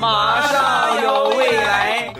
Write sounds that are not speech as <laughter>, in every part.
马上有未来。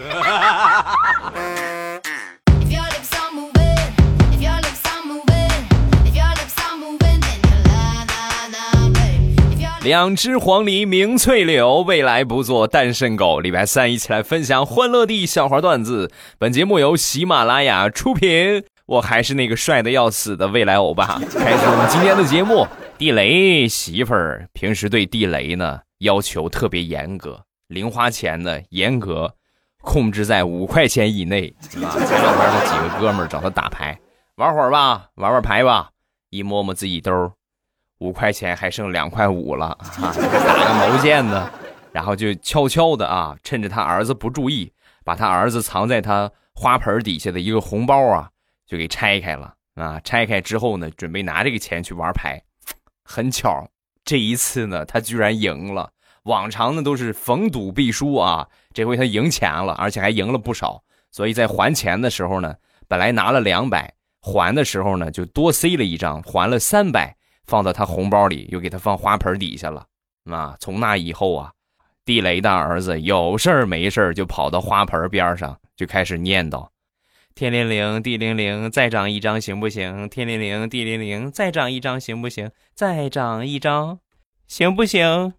两只黄鹂鸣翠柳，未来不做单身狗。礼拜三一起来分享欢乐地笑话段子。本节目由喜马拉雅出品。我还是那个帅的要死的未来欧巴。开始我们今天的节目。地雷媳妇儿平时对地雷呢要求特别严格，零花钱呢严格控制在五块钱以内。前两天他几个哥们找他打牌，玩会儿吧，玩玩牌吧。一摸摸自己兜。五块钱还剩两块五了，哈，打个毛线呢？然后就悄悄的啊，趁着他儿子不注意，把他儿子藏在他花盆底下的一个红包啊，就给拆开了啊。拆开之后呢，准备拿这个钱去玩牌。很巧，这一次呢，他居然赢了。往常呢都是逢赌必输啊，这回他赢钱了，而且还赢了不少。所以在还钱的时候呢，本来拿了两百，还的时候呢就多塞了一张，还了三百。放到他红包里，又给他放花盆底下了。啊，从那以后啊，地雷的儿子有事儿没事儿就跑到花盆边上，就开始念叨：“天灵灵，地灵灵，再长一张行不行？天灵灵，地灵灵，再长一张行不行？再长一张，行不行？”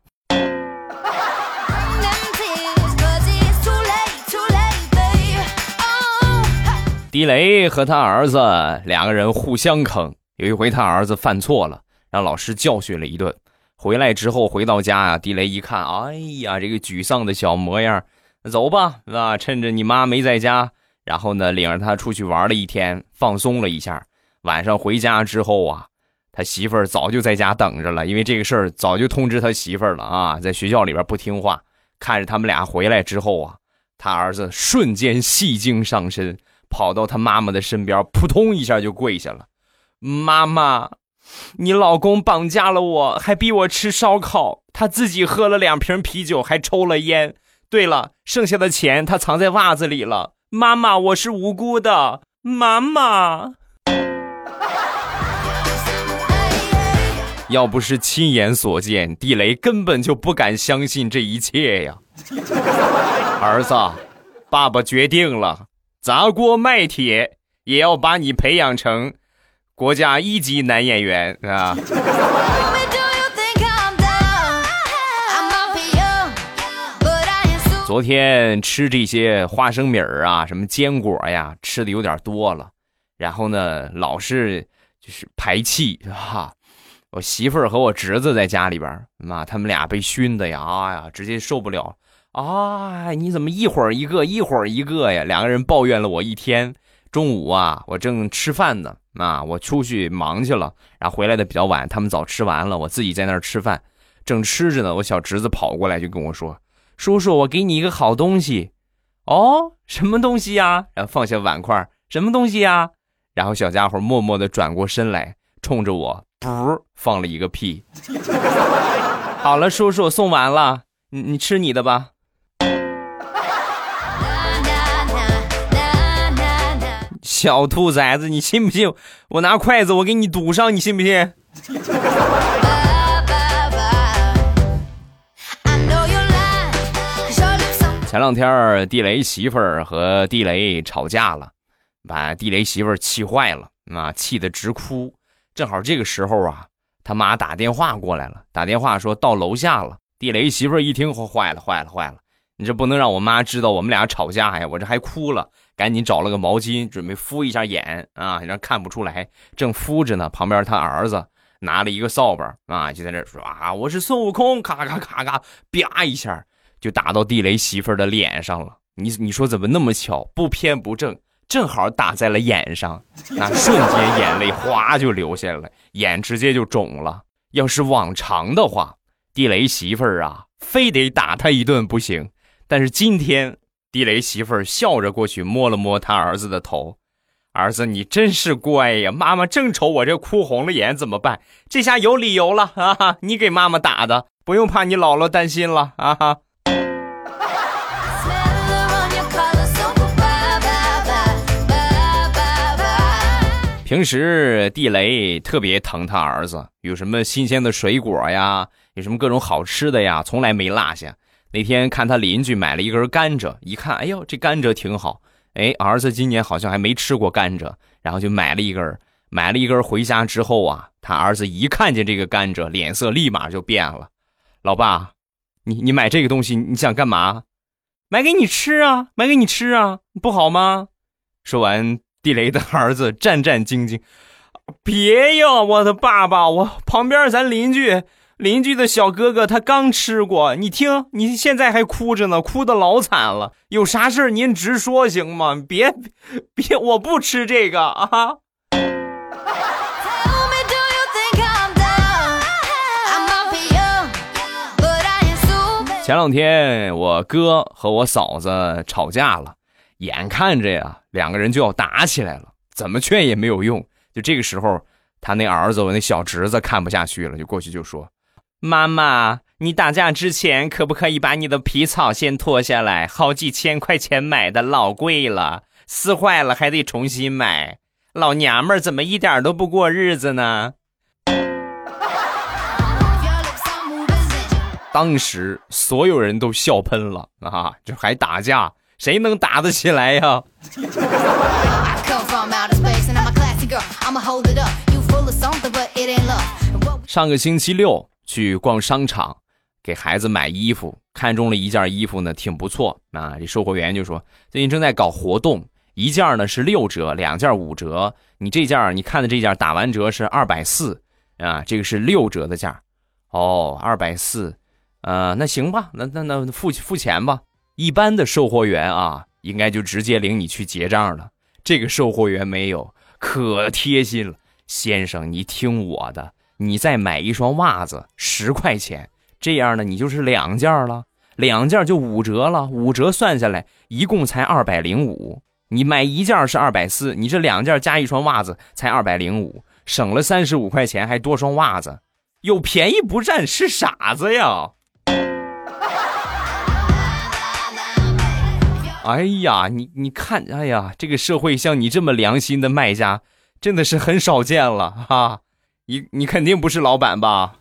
地雷和他儿子两个人互相坑。有一回，他儿子犯错了。让老师教训了一顿，回来之后回到家啊，地雷一看，哎呀，这个沮丧的小模样，走吧，那？趁着你妈没在家，然后呢，领着他出去玩了一天，放松了一下。晚上回家之后啊，他媳妇儿早就在家等着了，因为这个事儿早就通知他媳妇儿了啊，在学校里边不听话。看着他们俩回来之后啊，他儿子瞬间戏精上身，跑到他妈妈的身边，扑通一下就跪下了，妈妈。你老公绑架了我，还逼我吃烧烤，他自己喝了两瓶啤酒，还抽了烟。对了，剩下的钱他藏在袜子里了。妈妈，我是无辜的。妈妈，要不是亲眼所见，地雷根本就不敢相信这一切呀。儿子，爸爸决定了，砸锅卖铁也要把你培养成。国家一级男演员啊？<laughs> 昨天吃这些花生米儿啊，什么坚果呀，吃的有点多了，然后呢，老是就是排气哈。我媳妇儿和我侄子在家里边，妈，他们俩被熏的呀，啊呀，直接受不了啊！你怎么一会儿一个，一会儿一个呀？两个人抱怨了我一天。中午啊，我正吃饭呢。啊，我出去忙去了，然后回来的比较晚，他们早吃完了，我自己在那儿吃饭，正吃着呢，我小侄子跑过来就跟我说：“叔叔，我给你一个好东西。”哦，什么东西呀？然后放下碗筷，什么东西呀？然后小家伙默默地转过身来，冲着我，噗，放了一个屁。好了，叔叔送完了，你你吃你的吧。小兔崽子，你信不信？我拿筷子，我给你堵上，你信不信？前两天地雷媳妇儿和地雷吵架了，把地雷媳妇儿气坏了，啊，气得直哭。正好这个时候啊，他妈打电话过来了，打电话说到楼下了。地雷媳妇儿一听，坏了，坏了，坏了！你这不能让我妈知道我们俩吵架呀！我这还哭了。赶紧找了个毛巾，准备敷一下眼啊，让看不出来。正敷着呢，旁边他儿子拿了一个扫把啊，就在那说啊，我是孙悟空，咔咔咔咔，啪一下就打到地雷媳妇的脸上了。你你说怎么那么巧，不偏不正，正好打在了眼上，那瞬间眼泪哗就流下来，眼直接就肿了。要是往常的话，地雷媳妇儿啊，非得打他一顿不行。但是今天。地雷媳妇儿笑着过去摸了摸他儿子的头，儿子你真是乖呀！妈妈正愁我这哭红了眼，怎么办？这下有理由了啊！你给妈妈打的，不用怕你姥姥担心了啊！哈。平时地雷特别疼他儿子，有什么新鲜的水果呀，有什么各种好吃的呀，从来没落下。那天看他邻居买了一根甘蔗，一看，哎呦，这甘蔗挺好。哎，儿子今年好像还没吃过甘蔗，然后就买了一根。买了一根回家之后啊，他儿子一看见这个甘蔗，脸色立马就变了。老爸，你你买这个东西你想干嘛？买给你吃啊，买给你吃啊，不好吗？说完，地雷的儿子战战兢兢：“别呀，我的爸爸，我旁边咱邻居。”邻居的小哥哥他刚吃过，你听，你现在还哭着呢，哭的老惨了。有啥事您直说行吗？别，别，我不吃这个啊。前两天我哥和我嫂子吵架了，眼看着呀，两个人就要打起来了，怎么劝也没有用。就这个时候，他那儿子，我那小侄子看不下去了，就过去就说。妈妈，你打架之前可不可以把你的皮草先脱下来？好几千块钱买的，老贵了，撕坏了还得重新买。老娘们儿怎么一点都不过日子呢？<laughs> 当时所有人都笑喷了啊！这还打架，谁能打得起来呀？上个星期六。去逛商场，给孩子买衣服，看中了一件衣服呢，挺不错啊。这售货员就说，最近正在搞活动，一件呢是六折，两件五折。你这件你看的这件打完折是二百四啊，这个是六折的价。哦，二百四，呃，那行吧，那那那付付钱吧。一般的售货员啊，应该就直接领你去结账了。这个售货员没有，可贴心了，先生，你听我的。你再买一双袜子，十块钱，这样呢，你就是两件了，两件就五折了，五折算下来一共才二百零五。你买一件是二百四，你这两件加一双袜子才二百零五，省了三十五块钱，还多双袜子，有便宜不占是傻子呀！哎呀，你你看，哎呀，这个社会像你这么良心的卖家，真的是很少见了哈。你你肯定不是老板吧？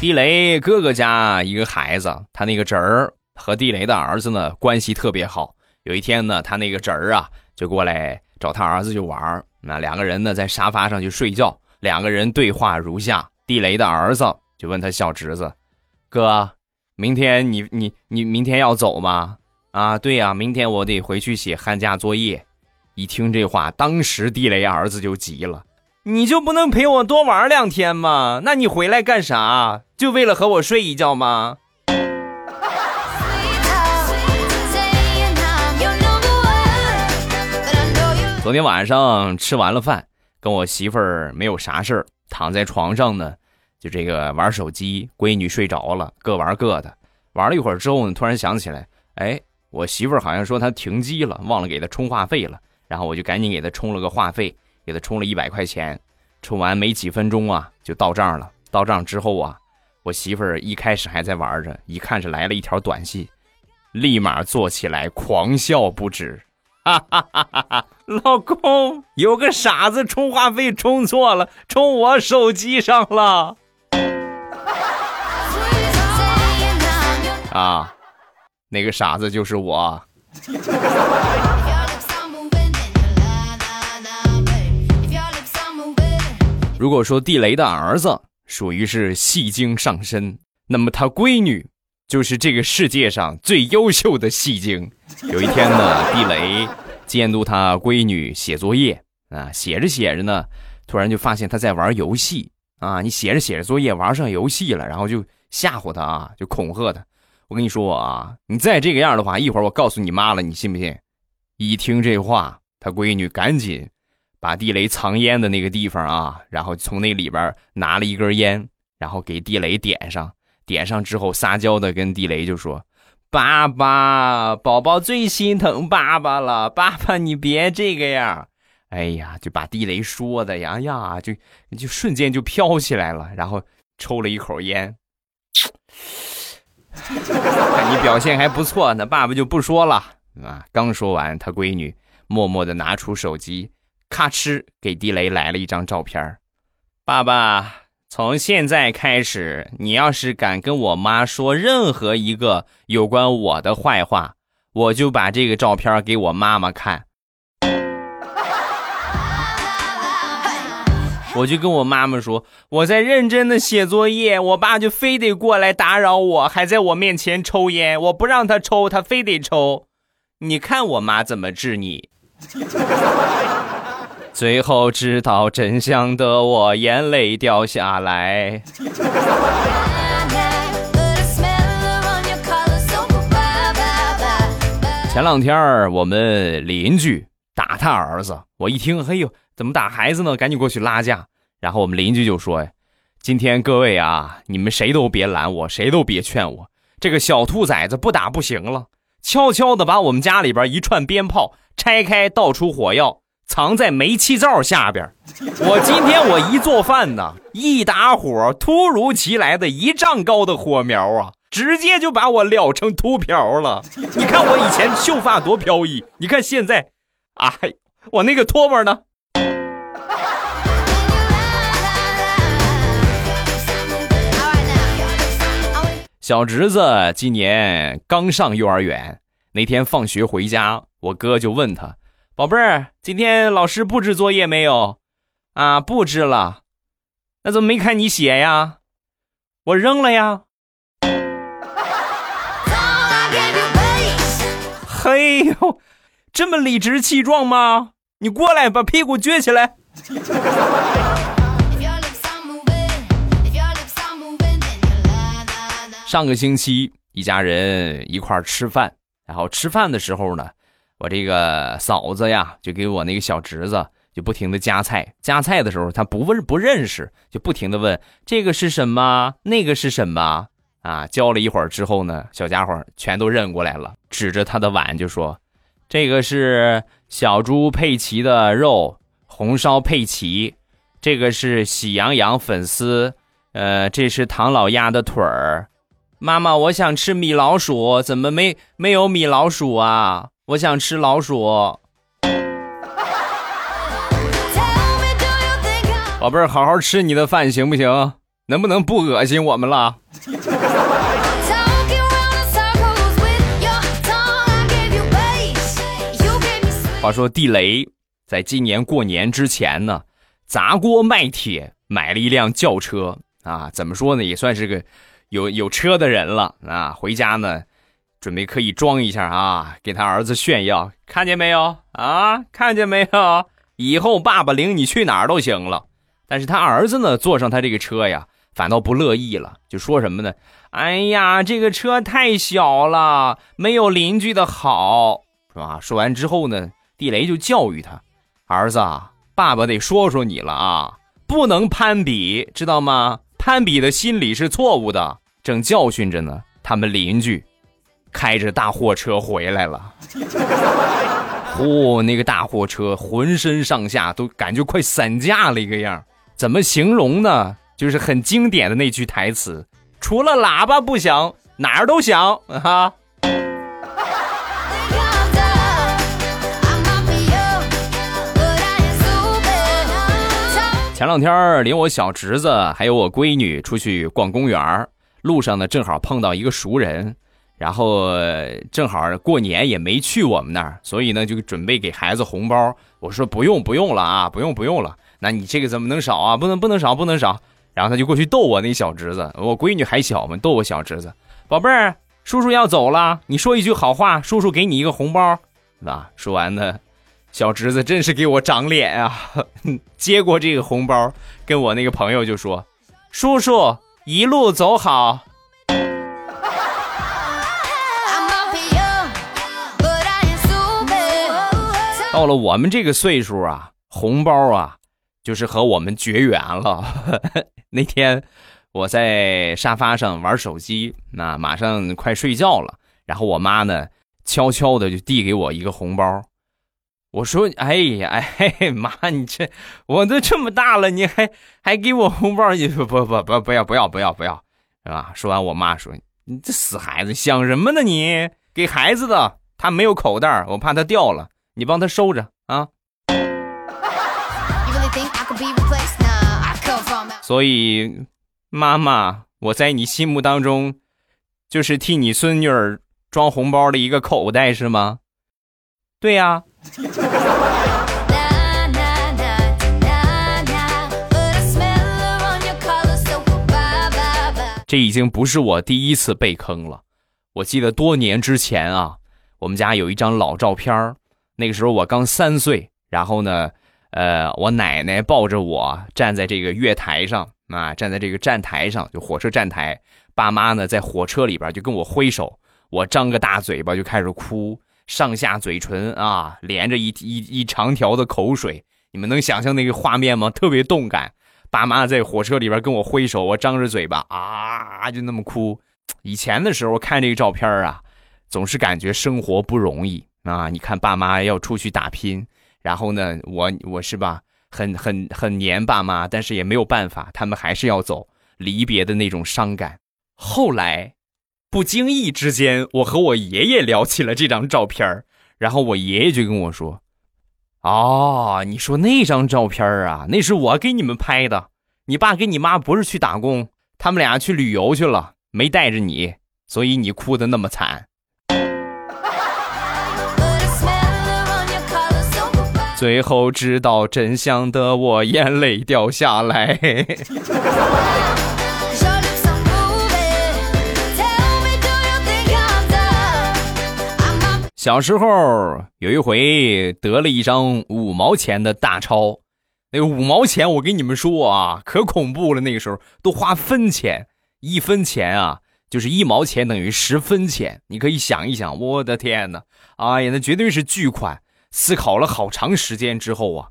地雷哥哥家一个孩子，他那个侄儿和地雷的儿子呢关系特别好。有一天呢，他那个侄儿啊就过来找他儿子就玩那两个人呢在沙发上就睡觉，两个人对话如下：地雷的儿子就问他小侄子，哥，明天你你你明天要走吗？啊，对呀，明天我得回去写寒假作业。一听这话，当时地雷儿子就急了：“你就不能陪我多玩两天吗？那你回来干啥？就为了和我睡一觉吗？”昨天晚上吃完了饭，跟我媳妇儿没有啥事儿，躺在床上呢，就这个玩手机。闺女睡着了，各玩各的。玩了一会儿之后呢，突然想起来，哎。我媳妇儿好像说她停机了，忘了给她充话费了，然后我就赶紧给她充了个话费，给她充了一百块钱，充完没几分钟啊，就到账了。到账之后啊，我媳妇儿一开始还在玩着，一看是来了一条短信，立马坐起来狂笑不止，哈哈哈哈哈！老公，有个傻子充话费充错了，充我手机上了，<laughs> 啊。那个傻子就是我。如果说地雷的儿子属于是戏精上身，那么他闺女就是这个世界上最优秀的戏精。有一天呢，地雷监督他闺女写作业啊，写着写着呢，突然就发现他在玩游戏啊。你写着写着作业玩上游戏了，然后就吓唬他啊，就恐吓他。我跟你说啊，你再这个样的话，一会儿我告诉你妈了，你信不信？一听这话，他闺女赶紧把地雷藏烟的那个地方啊，然后从那里边拿了一根烟，然后给地雷点上。点上之后，撒娇的跟地雷就说：“爸爸，宝宝最心疼爸爸了，爸爸你别这个样。”哎呀，就把地雷说的呀呀，就就瞬间就飘起来了，然后抽了一口烟。看 <laughs> 你表现还不错，那爸爸就不说了啊。刚说完，他闺女默默的拿出手机，咔哧给地雷来了一张照片爸爸，从现在开始，你要是敢跟我妈说任何一个有关我的坏话，我就把这个照片给我妈妈看。我就跟我妈妈说，我在认真的写作业，我爸就非得过来打扰我，还在我面前抽烟，我不让他抽，他非得抽。你看我妈怎么治你？最后知道真相的我，眼泪掉下来。前两天我们邻居打他儿子，我一听，嘿呦，怎么打孩子呢？赶紧过去拉架。然后我们邻居就说：“今天各位啊，你们谁都别拦我，谁都别劝我，这个小兔崽子不打不行了。”悄悄的把我们家里边一串鞭炮拆开，倒出火药，藏在煤气灶下边。我今天我一做饭呢，一打火，突如其来的一丈高的火苗啊，直接就把我燎成秃瓢了。你看我以前秀发多飘逸，你看现在，哎，我那个拖把呢？小侄子今年刚上幼儿园，那天放学回家，我哥就问他：“宝贝儿，今天老师布置作业没有？”“啊，布置了。”“那怎么没看你写呀？”“我扔了呀。”“ <laughs> 嘿呦，这么理直气壮吗？你过来，把屁股撅起来。”上个星期一家人一块儿吃饭，然后吃饭的时候呢，我这个嫂子呀就给我那个小侄子就不停的夹菜，夹菜的时候他不问不认识，就不停的问这个是什么，那个是什么啊？教了一会儿之后呢，小家伙全都认过来了，指着他的碗就说：“这个是小猪佩奇的肉，红烧佩奇；这个是喜羊羊粉丝，呃，这是唐老鸭的腿儿。”妈妈，我想吃米老鼠，怎么没没有米老鼠啊？我想吃老鼠。宝贝儿，好好吃你的饭行不行？能不能不恶心我们了？话说地雷在今年过年之前呢，砸锅卖铁买了一辆轿车啊，怎么说呢，也算是个。有有车的人了啊！回家呢，准备可以装一下啊，给他儿子炫耀。看见没有啊？看见没有？以后爸爸领你去哪儿都行了。但是他儿子呢，坐上他这个车呀，反倒不乐意了，就说什么呢？哎呀，这个车太小了，没有邻居的好，是吧？说完之后呢，地雷就教育他：“儿子，爸爸得说说你了啊，不能攀比，知道吗？”攀比的心理是错误的，正教训着呢。他们邻居开着大货车回来了，<laughs> 嚯，那个大货车浑身上下都感觉快散架了一个样。怎么形容呢？就是很经典的那句台词：除了喇叭不响，哪儿都响啊。前两天领我小侄子还有我闺女出去逛公园路上呢正好碰到一个熟人，然后正好过年也没去我们那儿，所以呢就准备给孩子红包。我说不用不用了啊，不用不用了。那你这个怎么能少啊？不能不能少不能少。然后他就过去逗我那小侄子，我闺女还小嘛，逗我小侄子，宝贝儿，叔叔要走了，你说一句好话，叔叔给你一个红包，啊，说完呢。小侄子真是给我长脸啊！<laughs> 接过这个红包，跟我那个朋友就说：“叔叔一路走好。”到了我们这个岁数啊，红包啊，就是和我们绝缘了。<laughs> 那天我在沙发上玩手机，那马上快睡觉了，然后我妈呢，悄悄的就递给我一个红包。我说：“哎呀，哎妈，你这我都这么大了，你还还给我红包？你不不不不不要不要不要不要是吧？”说完，我妈说：“你这死孩子，想什么呢？你给孩子的，他没有口袋，我怕他掉了，你帮他收着啊。”所以，妈妈，我在你心目当中，就是替你孙女儿装红包的一个口袋是吗？对呀。这已经不是我第一次被坑了。我记得多年之前啊，我们家有一张老照片那个时候我刚三岁，然后呢，呃，我奶奶抱着我站在这个月台上啊，站在这个站台上，就火车站台。爸妈呢在火车里边就跟我挥手，我张个大嘴巴就开始哭，上下嘴唇啊连着一一一长条的口水。你们能想象那个画面吗？特别动感。爸妈在火车里边跟我挥手，我张着嘴巴啊，就那么哭。以前的时候看这个照片啊，总是感觉生活不容易啊。你看爸妈要出去打拼，然后呢，我我是吧，很很很黏爸妈，但是也没有办法，他们还是要走，离别的那种伤感。后来，不经意之间，我和我爷爷聊起了这张照片然后我爷爷就跟我说。哦，你说那张照片啊，那是我给你们拍的。你爸跟你妈不是去打工，他们俩去旅游去了，没带着你，所以你哭的那么惨。最后知道真相的我，眼泪掉下来。<laughs> 小时候有一回得了一张五毛钱的大钞，那个五毛钱我跟你们说啊，可恐怖了。那个时候都花分钱，一分钱啊就是一毛钱等于十分钱，你可以想一想，我的天哪，哎呀，那绝对是巨款。思考了好长时间之后啊，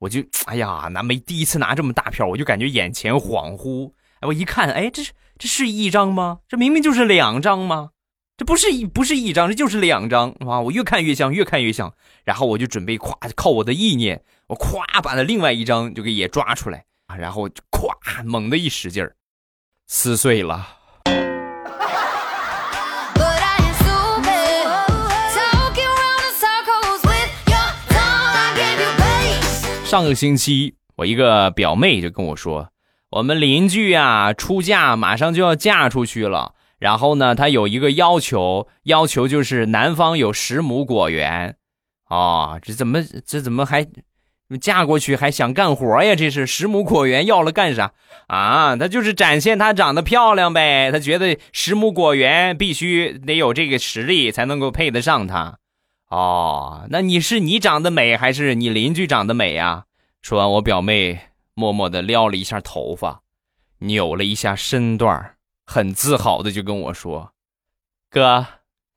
我就哎呀，拿没第一次拿这么大票，我就感觉眼前恍惚。哎，我一看，哎，这是这是一张吗？这明明就是两张吗？这不是一不是一张，这就是两张啊！我越看越像，越看越像。然后我就准备咵靠我的意念，我咵把那另外一张就给也抓出来啊！然后咵猛的一使劲儿，撕碎了。上个星期，我一个表妹就跟我说，我们邻居呀出嫁，马上就要嫁出去了。然后呢，他有一个要求，要求就是男方有十亩果园，啊，这怎么这怎么还嫁过去还想干活呀？这是十亩果园要了干啥啊？他就是展现他长得漂亮呗，他觉得十亩果园必须得有这个实力才能够配得上他。哦，那你是你长得美还是你邻居长得美呀？说完，我表妹默默的撩了一下头发，扭了一下身段很自豪的就跟我说：“哥，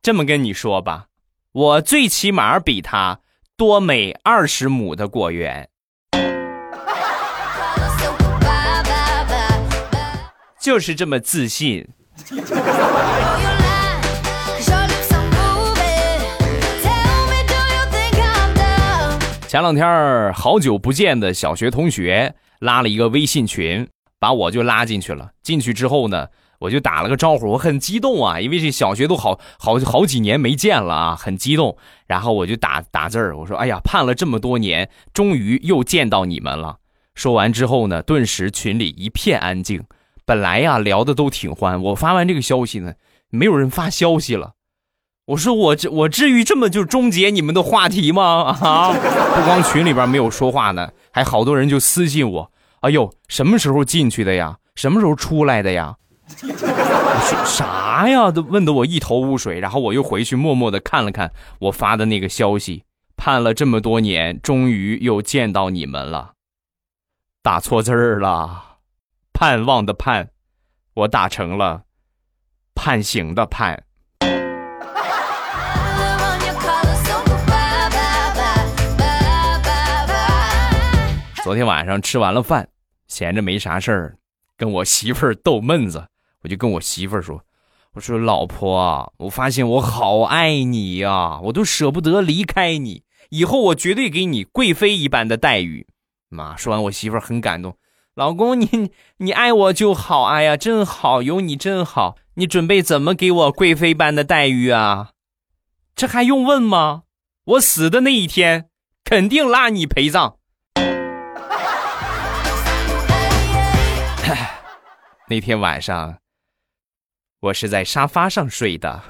这么跟你说吧，我最起码比他多每二十亩的果园。<laughs> ”就是这么自信。前两天好久不见的小学同学拉了一个微信群，把我就拉进去了。进去之后呢？我就打了个招呼，我很激动啊，因为这小学都好好好几年没见了啊，很激动。然后我就打打字儿，我说：“哎呀，盼了这么多年，终于又见到你们了。”说完之后呢，顿时群里一片安静。本来呀聊的都挺欢，我发完这个消息呢，没有人发消息了。我说我这我至于这么就终结你们的话题吗？啊，<laughs> 不光群里边没有说话呢，还好多人就私信我：“哎呦，什么时候进去的呀？什么时候出来的呀？”说 <laughs> 啥呀？都问得我一头雾水。然后我又回去默默的看了看我发的那个消息，盼了这么多年，终于又见到你们了。打错字儿了，盼望的盼，我打成了判刑的判。昨天晚上吃完了饭，闲着没啥事儿，跟我媳妇儿逗闷子。我就跟我媳妇儿说：“我说老婆，我发现我好爱你呀，我都舍不得离开你。以后我绝对给你贵妃一般的待遇。”妈说完，我媳妇儿很感动：“老公，你你爱我就好，哎呀，真好，有你真好。你准备怎么给我贵妃般的待遇啊？这还用问吗？我死的那一天，肯定拉你陪葬。<coughs> ”那天晚上，我是在沙发上睡的。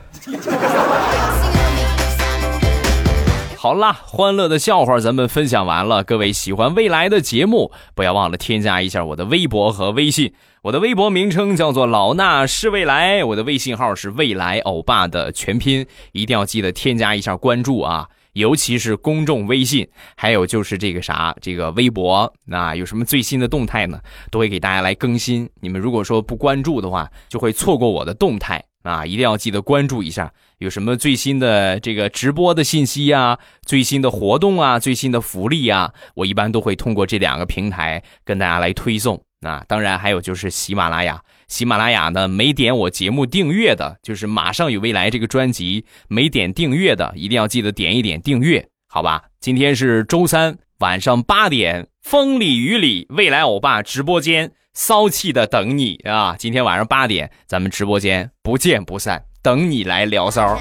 好啦，欢乐的笑话咱们分享完了。各位喜欢未来的节目，不要忘了添加一下我的微博和微信。我的微博名称叫做老衲是未来，我的微信号是未来欧巴的全拼，一定要记得添加一下关注啊！尤其是公众微信，还有就是这个啥，这个微博，那有什么最新的动态呢？都会给大家来更新。你们如果说不关注的话，就会错过我的动态。啊，一定要记得关注一下，有什么最新的这个直播的信息啊，最新的活动啊，最新的福利啊，我一般都会通过这两个平台跟大家来推送。啊，当然还有就是喜马拉雅，喜马拉雅呢没点我节目订阅的，就是马上与未来这个专辑没点订阅的，一定要记得点一点订阅，好吧？今天是周三晚上八点，风里雨里，未来欧巴直播间。骚气的等你啊！今天晚上八点，咱们直播间不见不散，等你来聊骚。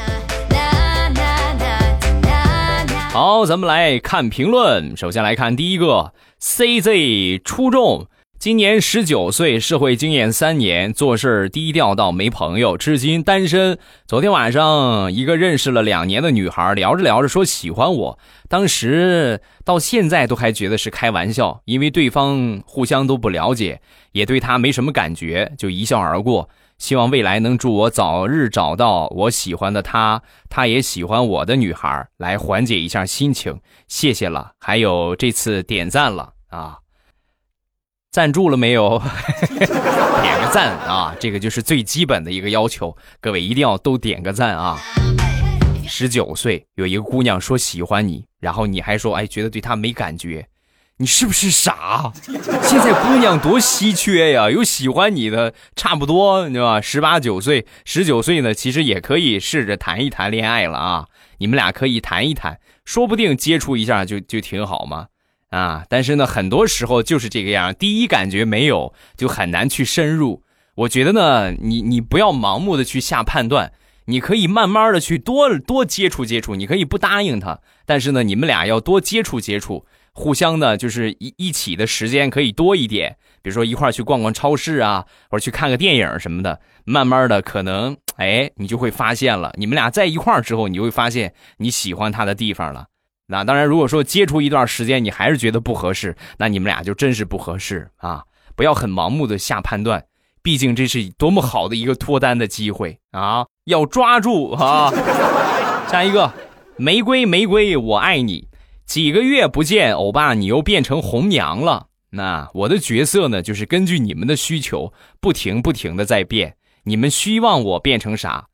好，咱们来看评论。首先来看第一个，CZ 初中。今年十九岁，社会经验三年，做事低调到没朋友，至今单身。昨天晚上，一个认识了两年的女孩聊着聊着说喜欢我，当时到现在都还觉得是开玩笑，因为对方互相都不了解，也对她没什么感觉，就一笑而过。希望未来能祝我早日找到我喜欢的她，她也喜欢我的女孩，来缓解一下心情。谢谢了，还有这次点赞了啊。赞助了没有？<laughs> 点个赞啊！这个就是最基本的一个要求，各位一定要都点个赞啊！十九岁有一个姑娘说喜欢你，然后你还说哎觉得对她没感觉，你是不是傻？现在姑娘多稀缺呀，有喜欢你的差不多，你知道吧？十八九岁、十九岁呢，其实也可以试着谈一谈恋爱了啊！你们俩可以谈一谈，说不定接触一下就就挺好嘛。啊，但是呢，很多时候就是这个样，第一感觉没有，就很难去深入。我觉得呢，你你不要盲目的去下判断，你可以慢慢的去多多接触接触，你可以不答应他，但是呢，你们俩要多接触接触，互相呢就是一一起的时间可以多一点，比如说一块去逛逛超市啊，或者去看个电影什么的，慢慢的可能哎，你就会发现了，你们俩在一块之后，你就会发现你喜欢他的地方了。那当然，如果说接触一段时间，你还是觉得不合适，那你们俩就真是不合适啊！不要很盲目的下判断，毕竟这是多么好的一个脱单的机会啊！要抓住啊！下一个，玫瑰玫瑰，我爱你。几个月不见，欧巴你又变成红娘了。那我的角色呢，就是根据你们的需求，不停不停的在变。你们希望我变成啥，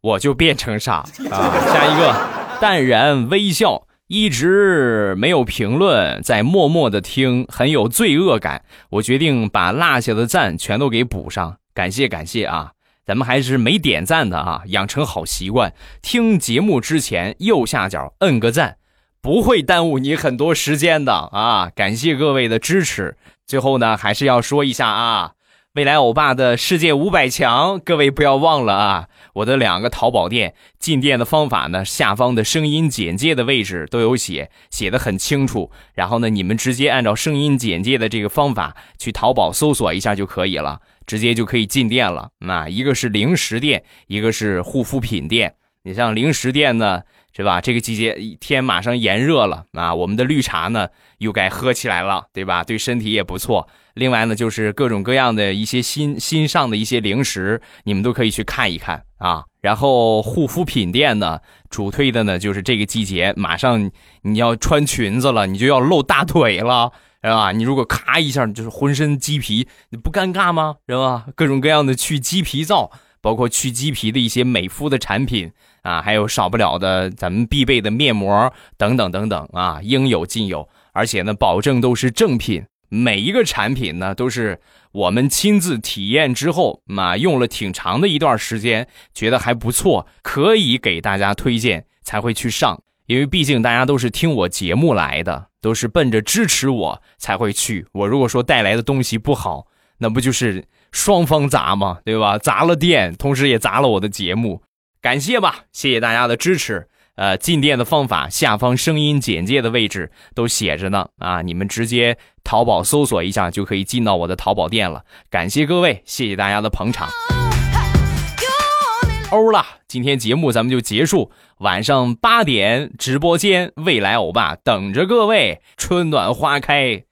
我就变成啥啊！下一个，淡然微笑。一直没有评论，在默默的听，很有罪恶感。我决定把落下的赞全都给补上，感谢感谢啊！咱们还是没点赞的啊，养成好习惯，听节目之前右下角摁个赞，不会耽误你很多时间的啊！感谢各位的支持。最后呢，还是要说一下啊。未来欧巴的世界五百强，各位不要忘了啊！我的两个淘宝店进店的方法呢，下方的声音简介的位置都有写，写的很清楚。然后呢，你们直接按照声音简介的这个方法去淘宝搜索一下就可以了，直接就可以进店了。那一个是零食店，一个是护肤品店。你像零食店呢，是吧？这个季节天马上炎热了啊，我们的绿茶呢又该喝起来了，对吧？对身体也不错。另外呢，就是各种各样的一些新新上的一些零食，你们都可以去看一看啊。然后护肤品店呢，主推的呢就是这个季节，马上你要穿裙子了，你就要露大腿了，是吧？你如果咔一下就是浑身鸡皮，你不尴尬吗？是吧？各种各样的去鸡皮皂，包括去鸡皮的一些美肤的产品啊，还有少不了的咱们必备的面膜等等等等啊，应有尽有，而且呢，保证都是正品。每一个产品呢，都是我们亲自体验之后，嘛用了挺长的一段时间，觉得还不错，可以给大家推荐，才会去上。因为毕竟大家都是听我节目来的，都是奔着支持我才会去。我如果说带来的东西不好，那不就是双方砸吗？对吧？砸了店，同时也砸了我的节目。感谢吧，谢谢大家的支持。呃进店的方法，下方声音简介的位置都写着呢啊，你们直接淘宝搜索一下就可以进到我的淘宝店了。感谢各位，谢谢大家的捧场。欧了，今天节目咱们就结束。晚上八点直播间，未来欧巴等着各位。春暖花开，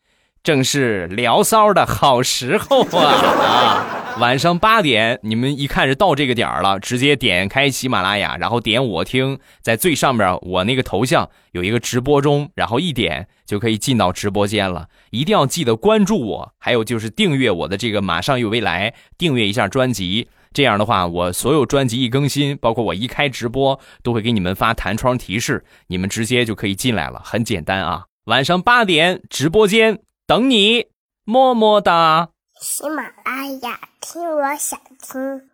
正是聊骚的好时候啊啊！晚上八点，你们一看是到这个点儿了，直接点开喜马拉雅，然后点我听，在最上面我那个头像有一个直播中，然后一点就可以进到直播间了。一定要记得关注我，还有就是订阅我的这个马上有未来，订阅一下专辑。这样的话，我所有专辑一更新，包括我一开直播，都会给你们发弹窗提示，你们直接就可以进来了，很简单啊！晚上八点直播间等你，么么哒。喜马拉雅听，我想听。